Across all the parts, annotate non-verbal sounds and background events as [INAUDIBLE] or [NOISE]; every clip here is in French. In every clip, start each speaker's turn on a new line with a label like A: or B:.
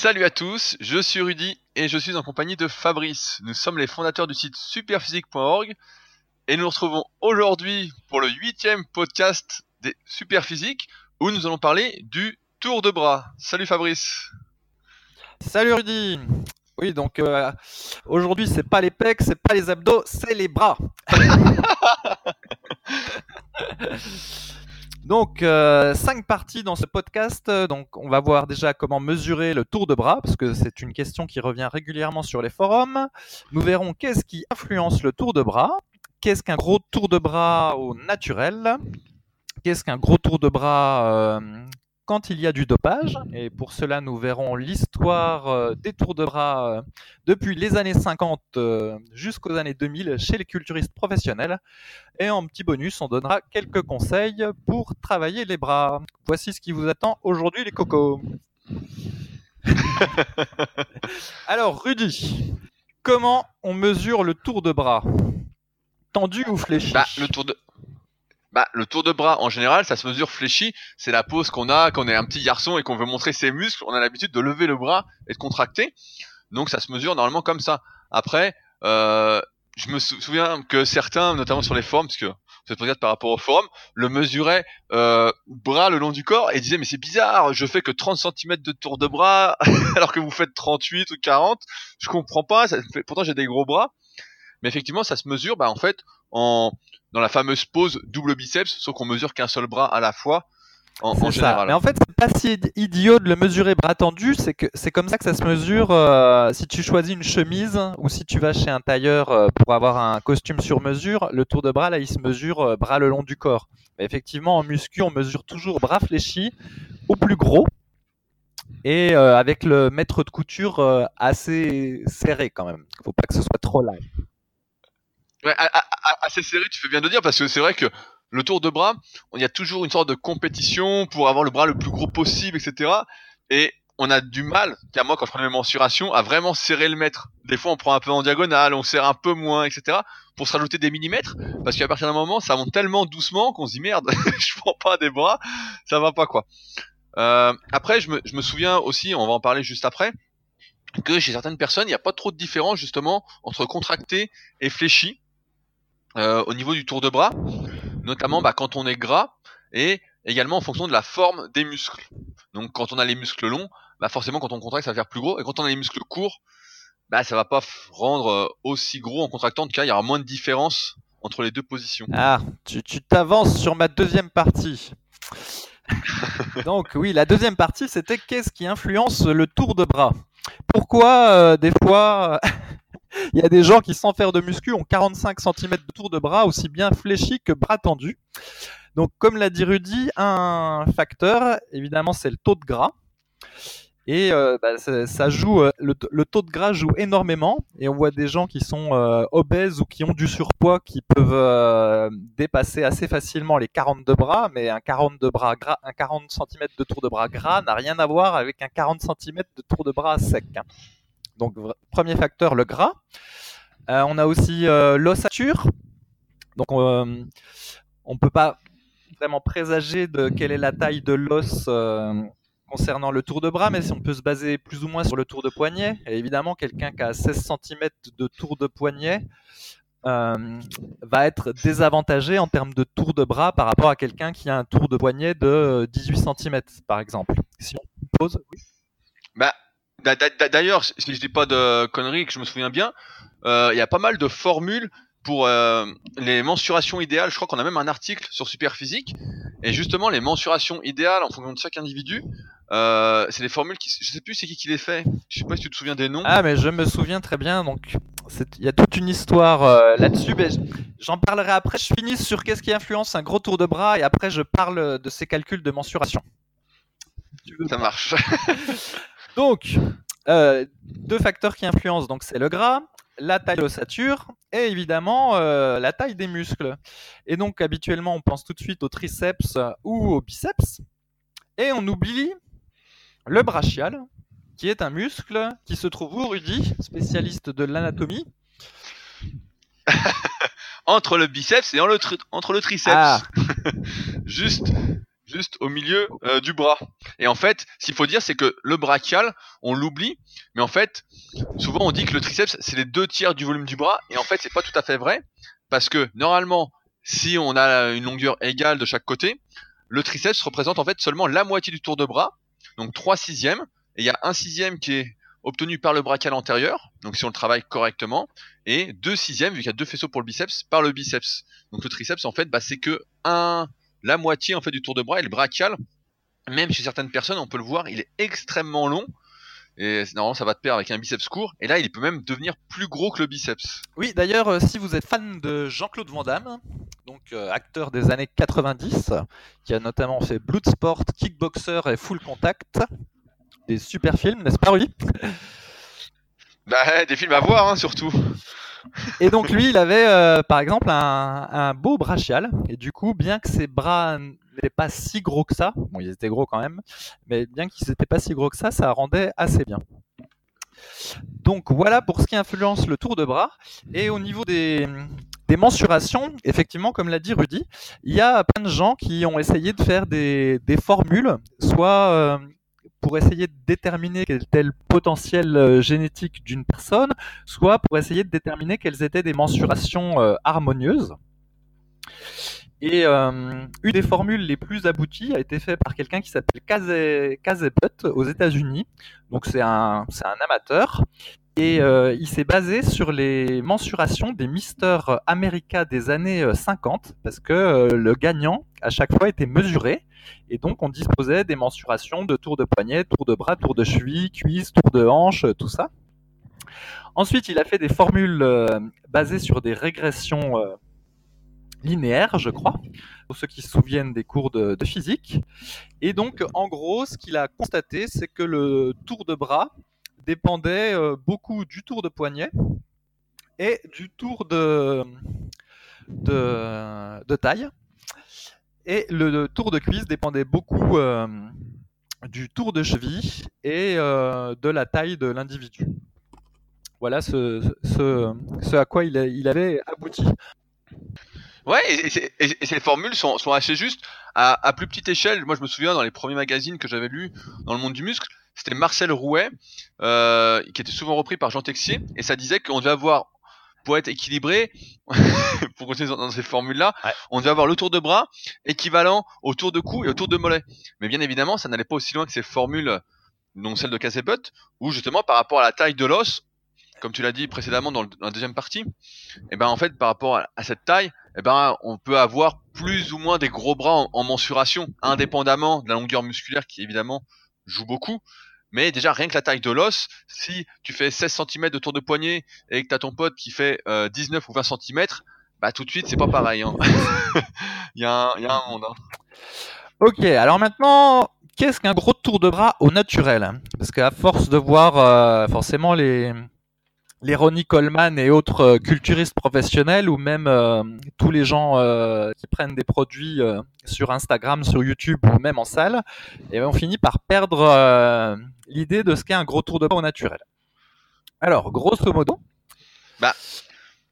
A: Salut à tous, je suis Rudy et je suis en compagnie de Fabrice. Nous sommes les fondateurs du site superphysique.org et nous nous retrouvons aujourd'hui pour le huitième podcast des Superphysiques où nous allons parler du tour de bras. Salut Fabrice.
B: Salut Rudy. Oui, donc euh, aujourd'hui c'est pas les pecs, c'est pas les abdos, c'est les bras. [LAUGHS] Donc, euh, cinq parties dans ce podcast. Donc, on va voir déjà comment mesurer le tour de bras, parce que c'est une question qui revient régulièrement sur les forums. Nous verrons qu'est-ce qui influence le tour de bras, qu'est-ce qu'un gros tour de bras au naturel, qu'est-ce qu'un gros tour de bras euh, quand il y a du dopage. Et pour cela, nous verrons l'histoire euh, des tours de bras euh, depuis les années 50 euh, jusqu'aux années 2000 chez les culturistes professionnels. Et en petit bonus, on donnera quelques conseils pour travailler les bras. Voici ce qui vous attend aujourd'hui, les cocos. [LAUGHS] Alors, Rudy, comment on mesure le tour de bras? Tendu ou fléchi?
A: Bah, le tour de bah, le tour de bras, en général, ça se mesure fléchi. C'est la pose qu'on a quand on est un petit garçon et qu'on veut montrer ses muscles. On a l'habitude de lever le bras et de contracter. Donc, ça se mesure normalement comme ça. Après, euh, je me souviens que certains, notamment sur les forums, parce que c'est peut-être par rapport au forum, le mesuraient euh, bras le long du corps et disaient mais c'est bizarre, je fais que 30 cm de tour de bras [LAUGHS] alors que vous faites 38 ou 40. Je comprends pas. Pourtant, j'ai des gros bras. Mais effectivement, ça se mesure, bah, en fait, en, dans la fameuse pose double biceps, sauf qu'on mesure qu'un seul bras à la fois. En, en général.
B: Mais en fait, c'est pas si idiot de le mesurer bras tendu, c'est que c'est comme ça que ça se mesure euh, si tu choisis une chemise ou si tu vas chez un tailleur euh, pour avoir un costume sur mesure, le tour de bras là, il se mesure euh, bras le long du corps. Mais effectivement, en muscu, on mesure toujours bras fléchis au plus gros et avec le mètre de couture assez serré quand même. Faut pas que ce soit trop large.
A: Assez serré, tu fais bien de dire, parce que c'est vrai que le tour de bras, il y a toujours une sorte de compétition pour avoir le bras le plus gros possible, etc. Et on a du mal, qu'à moi quand je prends mes mensurations, à vraiment serrer le mètre. Des fois on prend un peu en diagonale, on serre un peu moins, etc. pour se rajouter des millimètres, parce qu'à partir d'un moment ça monte tellement doucement qu'on se dit merde, [LAUGHS] je prends pas des bras, ça va pas quoi. Euh, après je me, je me souviens aussi, on va en parler juste après, que chez certaines personnes il n'y a pas trop de différence justement entre contracté et fléchi euh, au niveau du tour de bras, notamment bah, quand on est gras et également en fonction de la forme des muscles. Donc quand on a les muscles longs, bah forcément quand on contracte ça va faire plus gros et quand on a les muscles courts, bah ça va pas rendre euh, aussi gros en contractant. En tout cas, il y aura moins de différence entre les deux positions.
B: Ah, tu t'avances sur ma deuxième partie. [LAUGHS] Donc oui, la deuxième partie, c'était qu'est-ce qui influence le tour de bras? Pourquoi euh, des fois [LAUGHS] il y a des gens qui sans faire de muscu ont 45 cm de tour de bras aussi bien fléchi que bras tendu Donc comme l'a dit Rudy, un facteur, évidemment, c'est le taux de gras. Et euh, bah, euh, le, taux de gras joue énormément. Et on voit des gens qui sont euh, obèses ou qui ont du surpoids qui peuvent dépasser assez facilement les 42 bras. Mais un 42 bras gras, un 40 cm de tour de bras gras n'a rien à voir avec un 40 cm de tour de bras sec. Donc premier facteur, le gras. Euh, on a aussi l'ossature. Donc on ne peut pas vraiment présager de quelle est la taille de l'os concernant le tour de bras, mais si on peut se baser plus ou moins sur le tour de poignet, et évidemment, quelqu'un qui a 16 cm de tour de poignet euh, va être désavantagé en termes de tour de bras par rapport à quelqu'un qui a un tour de poignet de 18 cm, par exemple. Si on pose, oui.
A: Bah, D'ailleurs, si je dis pas de conneries, que je me souviens bien, euh, il y a pas mal de formules pour euh, les mensurations idéales. Je crois qu'on a même un article sur Superphysique. Et justement, les mensurations idéales en fonction de chaque individu, euh, c'est des formules qui, je sais plus c'est qui qui les fait. Je sais pas si tu te souviens des noms.
B: Ah mais je me souviens très bien. Donc il y a toute une histoire euh, là-dessus. Mais j'en parlerai après. Je finis sur qu'est-ce qui influence un gros tour de bras et après je parle de ces calculs de mensuration.
A: Ça marche. [LAUGHS]
B: donc euh, deux facteurs qui influencent. Donc c'est le gras, la taille de l'ossature et évidemment euh, la taille des muscles. Et donc habituellement on pense tout de suite au triceps ou au biceps et on oublie le brachial, qui est un muscle qui se trouve où, Rudy, spécialiste de l'anatomie [LAUGHS]
A: Entre le biceps et entre le triceps. Ah. [LAUGHS] Juste juste au milieu euh, du bras. Et en fait, qu'il faut dire, c'est que le brachial, on l'oublie, mais en fait, souvent on dit que le triceps, c'est les deux tiers du volume du bras, et en fait, c'est pas tout à fait vrai, parce que normalement, si on a une longueur égale de chaque côté, le triceps représente en fait seulement la moitié du tour de bras, donc 3 sixièmes, et il y a un sixième qui est obtenu par le brachial antérieur, donc si on le travaille correctement, et deux sixièmes, vu qu'il y a deux faisceaux pour le biceps, par le biceps. Donc le triceps, en fait, bah, c'est que un, la moitié en fait du tour de bras, et le brachial, même chez certaines personnes, on peut le voir, il est extrêmement long, et normalement ça va de pair avec un biceps court, et là il peut même devenir plus gros que le biceps.
B: Oui, d'ailleurs, euh, si vous êtes fan de Jean-Claude Van Damme, donc euh, acteur des années 90, qui a notamment fait Bloodsport, Kickboxer et Full Contact, des super films, n'est-ce pas, Rudy
A: Bah, des films à voir, hein, surtout.
B: Et donc lui, il avait euh, par exemple un, beau brachial, et du coup, bien que ses bras n'étaient pas si gros que ça, bon, ils étaient gros quand même, mais bien qu'ils n'étaient pas si gros que ça, ça rendait assez bien. Donc voilà pour ce qui influence le tour de bras. Et au niveau des, mensurations, effectivement, comme l'a dit Rudy, il y a plein de gens qui ont essayé de faire des, des formules, soit euh, pour essayer de déterminer quel était le potentiel euh, génétique d'une personne, soit pour essayer de déterminer quelles étaient des mensurations euh, harmonieuses. Et euh, une des formules les plus abouties a été faite par quelqu'un qui s'appelle Kazebut aux États-Unis. Donc c'est un, c'est un amateur. Et euh, il s'est basé sur les mensurations des Mister America des années euh, 50, parce que euh, le gagnant, à chaque fois, était mesuré. Et donc, on disposait des mensurations de tour de poignet, tour de bras, tour de cheville, cuisse, tour de hanche, tout ça. Ensuite, il a fait des formules euh, basées sur des régressions euh, linéaires, je crois, pour ceux qui se souviennent des cours de physique. Et donc, en gros, ce qu'il a constaté, c'est que le tour de bras dépendait euh, beaucoup du tour de poignet et du tour de, de, taille. Et le, tour de cuisse dépendait beaucoup euh, du tour de cheville et euh, de la taille de l'individu. Voilà ce, ce, à quoi il, avait abouti.
A: Ouais, et, ces formules sont, sont assez justes. À plus petite échelle, moi je me souviens dans les premiers magazines que j'avais lus dans le monde du muscle, c'était Marcel Rouet, euh, qui était souvent repris par Jean Texier, et ça disait qu'on devait avoir, pour être équilibré, [LAUGHS] pour continuer dans, ces formules-là,
B: Ouais.
A: on devait avoir le tour de bras équivalent au tour de cou et au tour de mollet. Mais bien évidemment, ça n'allait pas aussi loin que ces formules, dont celle de Casebut, où justement par rapport à la taille de l'os, comme tu l'as dit précédemment dans, le- dans la deuxième partie, et ben en fait par rapport à, à cette taille, eh ben, on peut avoir plus ou moins des gros bras en, en mensuration, indépendamment de la longueur musculaire qui évidemment joue beaucoup. Mais déjà, rien que la taille de l'os, si tu fais 16 cm de tour de poignet et que tu as ton pote qui fait euh, 19 ou 20 cm, bah tout de suite, c'est pas pareil. Hein. [LAUGHS] il, y a un, y a un monde. hein.
B: Ok, alors maintenant, qu'est-ce qu'un gros tour de bras au naturel? Parce qu'à force de voir euh, forcément les, les Ronnie Coleman et autres euh, culturistes professionnels, ou même euh, tous les gens euh, qui prennent des produits euh, sur Instagram, sur YouTube ou même en salle, et on finit par perdre l'idée de ce qu'est un gros tour de bras au naturel. Alors, grosso modo,
A: Bah.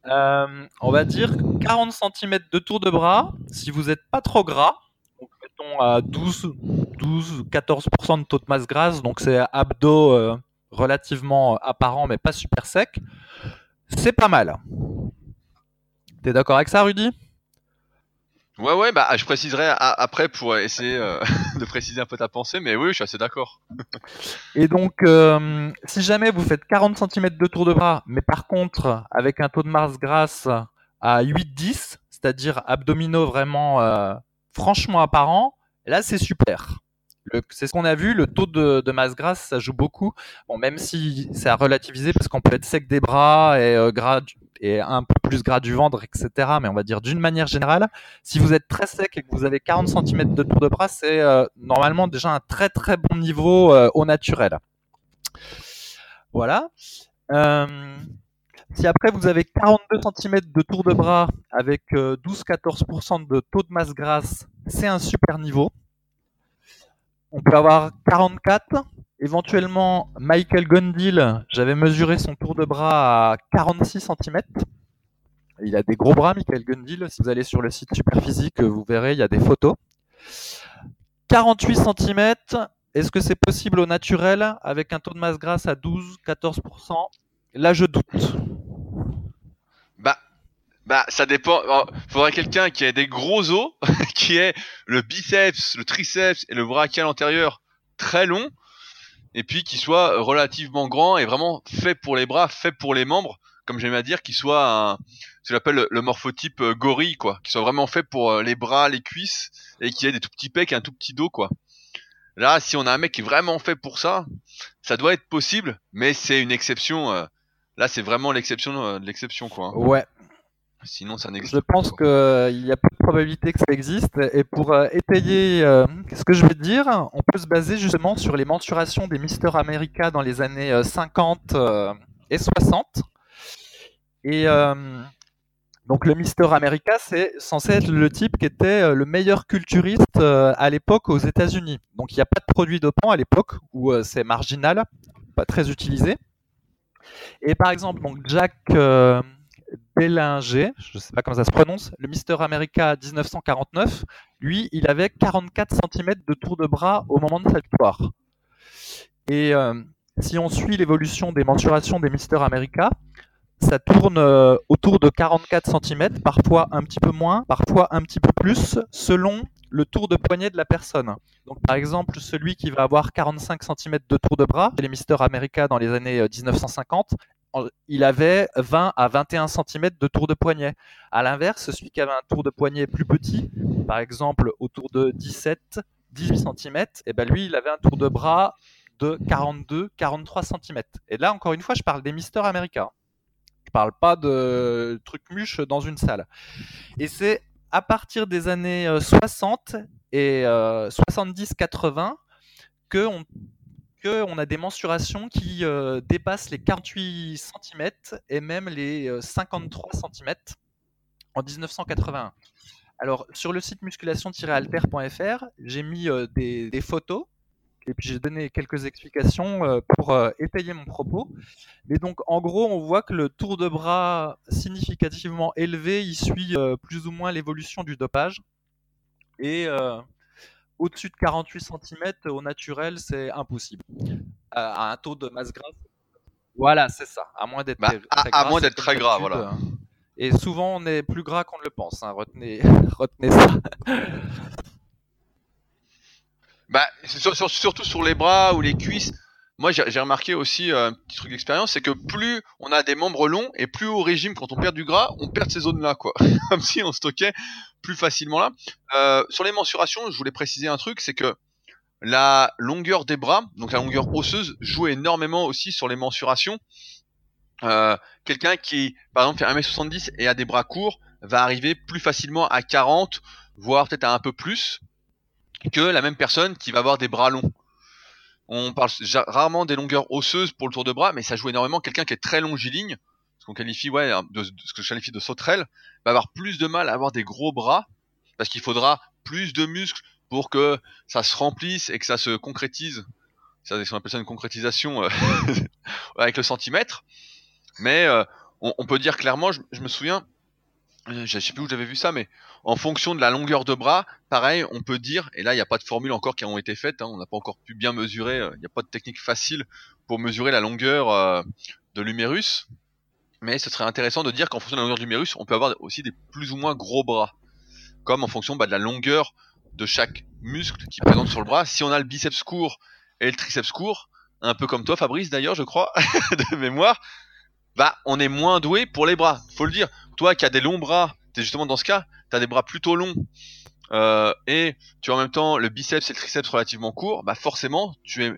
B: on va dire 40 cm de tour de bras, si vous n'êtes pas trop gras, donc mettons à 12, 12, 14% de taux de masse grasse, donc c'est abdos relativement apparent mais pas super sec. C'est pas mal. T'es d'accord avec ça, Rudy?
A: Ouais, ouais, bah je préciserai après pour essayer euh, [LAUGHS] de préciser un peu ta pensée, mais oui, je suis assez d'accord. [LAUGHS]
B: Et donc, euh, si jamais vous faites 40 cm de tour de bras, mais par contre avec un taux de masse grasse à 8-10, c'est-à-dire abdominaux vraiment euh, franchement apparents, là c'est super. C'est ce qu'on a vu, le taux de, masse grasse, ça joue beaucoup. Même si c'est à relativiser parce qu'on peut être sec des bras et, euh, gras et un peu plus gras du ventre, etc. Mais on va dire d'une manière générale, si vous êtes très sec et que vous avez 40 cm de tour de bras, c'est euh, normalement déjà un très très bon niveau euh, au naturel. Voilà. Si après vous avez 42 cm de tour de bras avec euh, 12-14% de taux de masse grasse, c'est un super niveau. On peut avoir 44. Éventuellement, Michael Gondil, j'avais mesuré son tour de bras à 46 cm. Il a des gros bras, Michael Gundil. Si vous allez sur le site Superphysique, vous verrez, il y a des photos. 48 cm, est-ce que c'est possible au naturel avec un taux de masse grasse à 12-14% Là, je doute.
A: Bah, ça dépend. Il faudrait quelqu'un qui ait des gros os, [LAUGHS] qui ait le biceps, le triceps et le brachial antérieur très long, et puis qui soit relativement grand et vraiment fait pour les bras, fait pour les membres, comme j'aime à dire, qui soit un, ce que j'appelle le morphotype euh, gorille, quoi, qui soit vraiment fait pour euh, les bras, les cuisses, et qui ait des tout petits pecs et un tout petit dos, quoi. Là, si on a un mec qui est vraiment fait pour ça, ça doit être possible, mais c'est une exception. Euh, là, c'est vraiment l'exception de l'exception, quoi.
B: Hein. Ouais.
A: Sinon, ça n'existe
B: pas. Je pense qu'il y a peu de probabilité que ça existe. Et pour étayer ce que je vais te dire, on peut se baser justement sur les mensurations des Mister America dans les années 50 et 60. Et donc le Mister America, c'est censé être le type qui était euh, le meilleur culturiste euh, à l'époque aux États-Unis. Donc il n'y a pas de produit dopant à l'époque où euh, c'est marginal, pas très utilisé. Et par exemple, donc Jack Bellinger, je ne sais pas comment ça se prononce, le Mister America 1949, lui, il avait 44 cm de tour de bras au moment de sa victoire. Et si on suit l'évolution des mensurations des Mister America, ça tourne euh, autour de 44 cm, parfois un petit peu moins, parfois un petit peu plus, selon le tour de poignet de la personne. Donc par exemple, celui qui va avoir 45 cm de tour de bras, les Mister America dans les années 1950, euh, il avait 20 à 21 cm de tour de poignet. À l'inverse, celui qui avait un tour de poignet plus petit, par exemple autour de 17, 18 cm, et ben lui, il avait un tour de bras de 42, 43 cm. Et là, encore une fois, je parle des Mister America. Je parle pas de trucs mûches dans une salle. Et c'est à partir des années 60 euh, et 70-80 que on, que on a des mensurations qui euh, dépassent les 48 cm et même les 53 euh, cm en 1981. Alors sur le site musculation-alter.fr, j'ai mis des, photos et puis j'ai donné quelques explications euh, pour euh, étayer mon propos. Mais donc en gros, on voit que le tour de bras significativement élevé, il suit euh, plus ou moins l'évolution du dopage. Et au-dessus de 48 cm au naturel, c'est impossible. à un taux de masse grasse. Voilà, c'est ça. À moins d'être
A: bah,
B: très,
A: à, moins d'être très gras, voilà. Hein.
B: Et souvent, on est plus gras qu'on ne le pense. Hein. Retenez, [LAUGHS] retenez ça.
A: Bah, surtout sur les bras ou les cuisses. Moi, j'ai remarqué aussi euh, un petit truc d'expérience, c'est que plus on a des membres longs et plus au régime, quand on perd du gras, on perd ces zones-là, quoi. [LAUGHS] Comme si on stockait plus facilement là. Euh, sur les mensurations, je voulais préciser un truc, c'est que la longueur des bras, donc la longueur osseuse, joue énormément aussi sur les mensurations. Euh, Quelqu'un qui, par exemple, fait 1m70 et a des bras courts, va arriver plus facilement à 40, voire peut-être à un peu plus que la même personne qui va avoir des bras longs. On parle rarement des longueurs osseuses pour le tour de bras, mais ça joue énormément. Quelqu'un qui est très longiligne, ce qu'on qualifie ouais, de, ce que je qualifie de sauterelle, va avoir plus de mal à avoir des gros bras, parce qu'il faudra plus de muscles pour que ça se remplisse et que ça se concrétise. Ça, on appelle ça une concrétisation euh, [LAUGHS] avec le centimètre. Mais euh, on, peut dire clairement, je, me souviens, je sais plus où j'avais vu ça, mais en fonction de la longueur de bras, pareil, on peut dire, et là il n'y a pas de formule encore qui ont été faites, hein, on n'a pas encore pu bien mesurer, euh, il n'y a pas de technique facile pour mesurer la longueur euh, de l'humérus, mais ce serait intéressant de dire qu'en fonction de la longueur de l'humérus, on peut avoir aussi des plus ou moins gros bras, comme en fonction bah, de la longueur de chaque muscle qui présente sur le bras. Si on a le biceps court et le triceps court, un peu comme toi Fabrice d'ailleurs, je crois, [LAUGHS] de mémoire, bah on est moins doué pour les bras, faut le dire. Toi qui as des longs bras, t'es justement dans ce cas, t'as des bras plutôt longs euh, et tu as en même temps le biceps et le triceps relativement courts, bah forcément tu es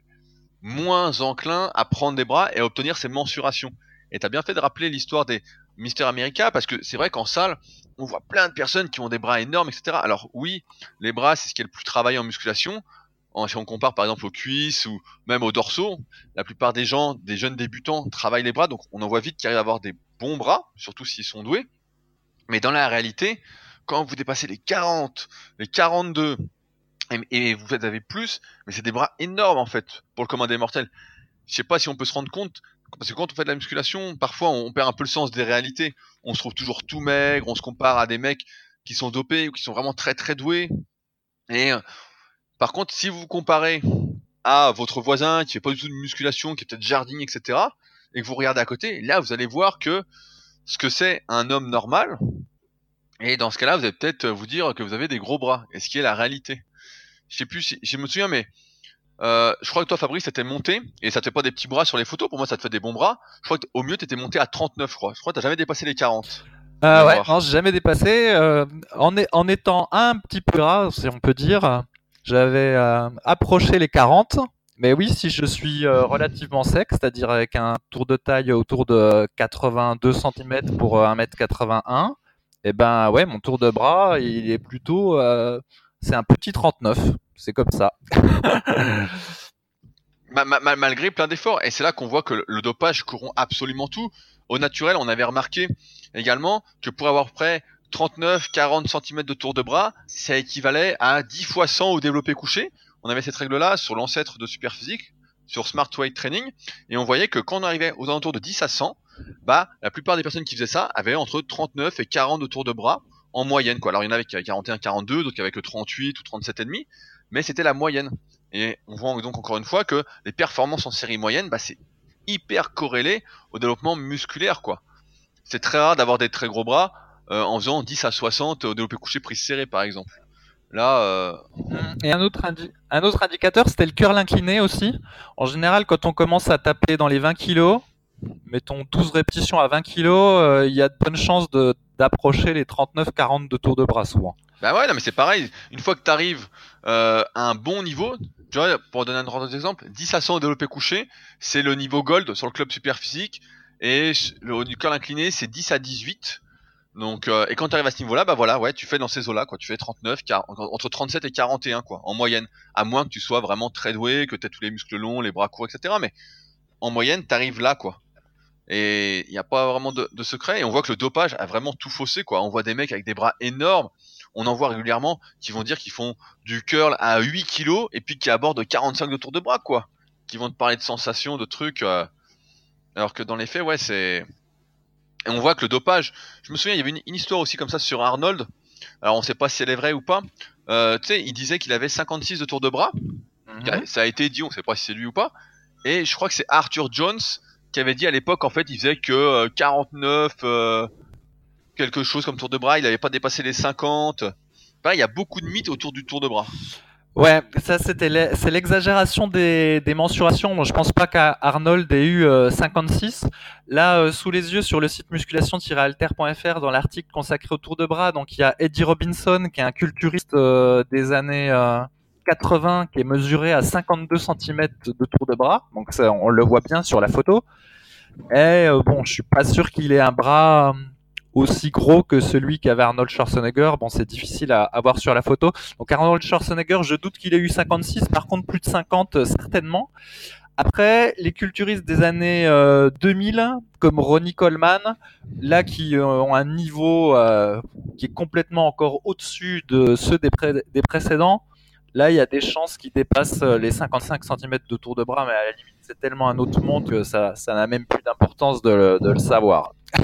A: moins enclin à prendre des bras et à obtenir ces mensurations. Et t'as bien fait de rappeler l'histoire des Mister America parce que c'est vrai qu'en salle, on voit plein de personnes qui ont des bras énormes, etc. Alors oui, les bras c'est ce qui est le plus travaillé en musculation, si on compare par exemple aux cuisses ou même aux dorsaux, la plupart des gens, des jeunes débutants, travaillent les bras, donc on en voit vite qu'ils arrivent à avoir des bons bras, surtout s'ils sont doués. Mais dans la réalité, quand vous dépassez les 40, les 42, et, vous avez plus, mais c'est des bras énormes en fait pour le commun des mortels. Je sais pas si on peut se rendre compte, parce que quand on fait de la musculation, parfois on perd un peu le sens des réalités. On se trouve toujours tout maigre, on se compare à des mecs qui sont dopés ou qui sont vraiment très très doués. Et Par contre, si vous comparez à votre voisin qui fait pas du tout de musculation, qui est peut-être jardinier, etc., et que vous regardez à côté, là, vous allez voir que ce que c'est un homme normal, et dans ce cas-là, vous allez peut-être vous dire que vous avez des gros bras, et ce qui est la réalité. Je sais plus si, je me souviens, mais euh, je crois que toi, Fabrice, t'étais monté, et ça te fait pas des petits bras sur les photos, pour moi, ça te fait des bons bras. Je crois qu'au mieux, t'étais monté à 39, je crois. Je crois que t'as jamais dépassé les 40.
B: Euh, ouais, non, j'ai jamais dépassé. Euh, en, en, étant un petit peu gras, si on peut dire, j'avais euh, approché les 40. Mais oui, si je suis euh, relativement sec, c'est-à-dire avec un tour de taille autour de 82 cm pour 1m81, et eh ben ouais, mon tour de bras, il est plutôt, c'est un petit 39. C'est comme ça. [LAUGHS]
A: malgré plein d'efforts. Et c'est là qu'on voit que le dopage corrompt absolument tout. Au naturel, on avait remarqué également que pour avoir près 39-40 cm de tour de bras, ça équivalait à 10 fois 100 au développé couché. On avait cette règle-là sur l'ancêtre de Superphysique, sur Smart Weight Training, et on voyait que quand on arrivait aux alentours de 10 à 100, bah, la plupart des personnes qui faisaient ça avaient entre 39 et 40 de tour de bras en moyenne. Alors, il y en avait qui avaient 41, 42, d'autres qui avaient que 38 ou 37,5, mais c'était la moyenne. Et on voit donc encore une fois que les performances en série moyenne, bah, c'est hyper corrélé au développement musculaire. C'est très rare d'avoir des très gros bras en faisant 10 à 60 au développé couché prise serrée, par exemple. Là. Euh...
B: Et un autre, un autre indicateur, c'était le curl incliné aussi. En général, quand on commence à taper dans les 20 kilos, mettons 12 répétitions à 20 kilos, euh, il y a de bonnes chances d'approcher les 39-40 de tour de bras souvent.
A: Bah ouais, non, mais c'est pareil. Une fois que tu arrives euh, à un bon niveau, tu vois, pour donner un autre exemple, 10 à 100 au développé couché, c'est le niveau gold sur le club super physique, et le du curl incliné, c'est 10 à 18. Donc, euh, et quand tu arrives à ce niveau-là, bah voilà, ouais, tu fais dans ces eaux-là, quoi. Tu fais 39, entre 37 et 41, quoi, en moyenne. À moins que tu sois vraiment très doué, que tu aies tous les muscles longs, les bras courts, etc. Mais en moyenne, tu arrives là, quoi. Et il n'y a pas vraiment de, secret. Et on voit que le dopage a vraiment tout faussé, quoi. On voit des mecs avec des bras énormes. On en voit régulièrement qui vont dire qu'ils font du curl à 8 kilos et puis qui abordent 45 de tour de bras, quoi. Qui vont te parler de sensations, de trucs. Euh, alors que dans les faits, ouais, c'est. Et on voit que le dopage. Je me souviens, il y avait une, histoire aussi comme ça sur Arnold. Alors on sait pas si elle est vraie ou pas. Euh, tu sais, il disait qu'il avait 56 de tour de bras. Mhm. Ça a été dit, on sait pas si c'est lui ou pas. Et je crois que c'est Arthur Jones qui avait dit à l'époque, en fait, il faisait que 49, euh, euh, quelque chose comme tour de bras. Il n'avait pas dépassé les 50. Pareil, il y a beaucoup de mythes autour du tour de bras.
B: Ouais, ça c'était c'est l'exagération des, des mensurations. Je pense pas qu'Arnold ait eu 56. Euh, Là, euh, sous les yeux, sur le site musculation-alter.fr, dans l'article consacré au tour de bras, donc il y a Eddie Robinson, qui est un culturiste euh, des années 80, qui est mesuré à 52 cm de tour de bras. Donc ça, on le voit bien sur la photo. Et bon, je suis pas sûr qu'il ait un bras aussi gros que celui qu'avait Arnold Schwarzenegger. Bon, c'est difficile à, voir sur la photo. Donc Arnold Schwarzenegger, je doute qu'il ait eu 56, par contre plus de 50 euh, certainement. Après, les culturistes des années 2000, euh, comme Ronnie Coleman, là qui euh, ont un niveau qui est complètement encore au-dessus de ceux des, précédents, là il y a des chances qu'ils dépassent les 55 cm de tour de bras, mais à la limite c'est tellement un autre monde que ça n'a même plus d'importance de le savoir. [LAUGHS]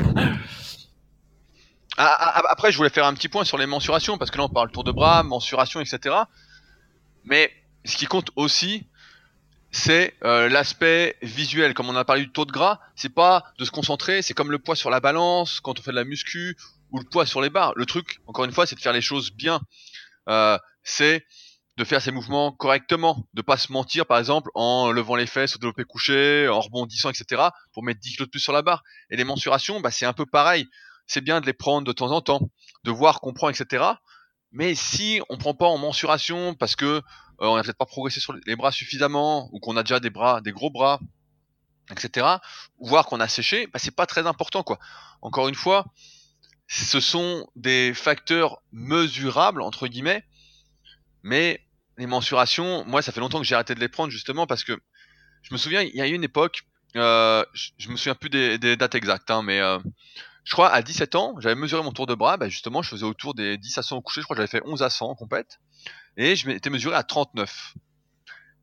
A: Ah, ah, ah, après, je voulais faire un petit point sur les mensurations, parce que là, on parle tour de bras, mensuration, etc. Mais ce qui compte aussi, c'est euh, l'aspect visuel. Comme on a parlé du taux de gras, c'est pas de se concentrer, c'est comme le poids sur la balance quand on fait de la muscu ou le poids sur les barres. Le truc, encore une fois, c'est de faire les choses bien. Euh, c'est de faire ses mouvements correctement, de pas se mentir par exemple en levant les fesses au développé couché, en rebondissant, etc. pour mettre 10 kilos de plus sur la barre. Et les mensurations, bah, c'est un peu pareil c'est bien de les prendre de temps en temps, de voir qu'on prend, etc. Mais si on prend pas en mensuration parce que euh, on n'a peut-être pas progressé sur les bras suffisamment ou qu'on a déjà des bras, des gros bras, etc. Voir qu'on a séché, bah, c'est pas très important quoi. Encore une fois, ce sont des facteurs mesurables entre guillemets, mais les mensurations, moi ça fait longtemps que j'ai arrêté de les prendre justement parce que je me souviens il y a eu une époque, euh, je, me souviens plus des, dates exactes, hein, mais euh, je crois à 17 ans, j'avais mesuré mon tour de bras, bah justement, je faisais autour des 10 à 100 au coucher, je crois que j'avais fait 11 à 100 en compète, et je m'étais mesuré à 39.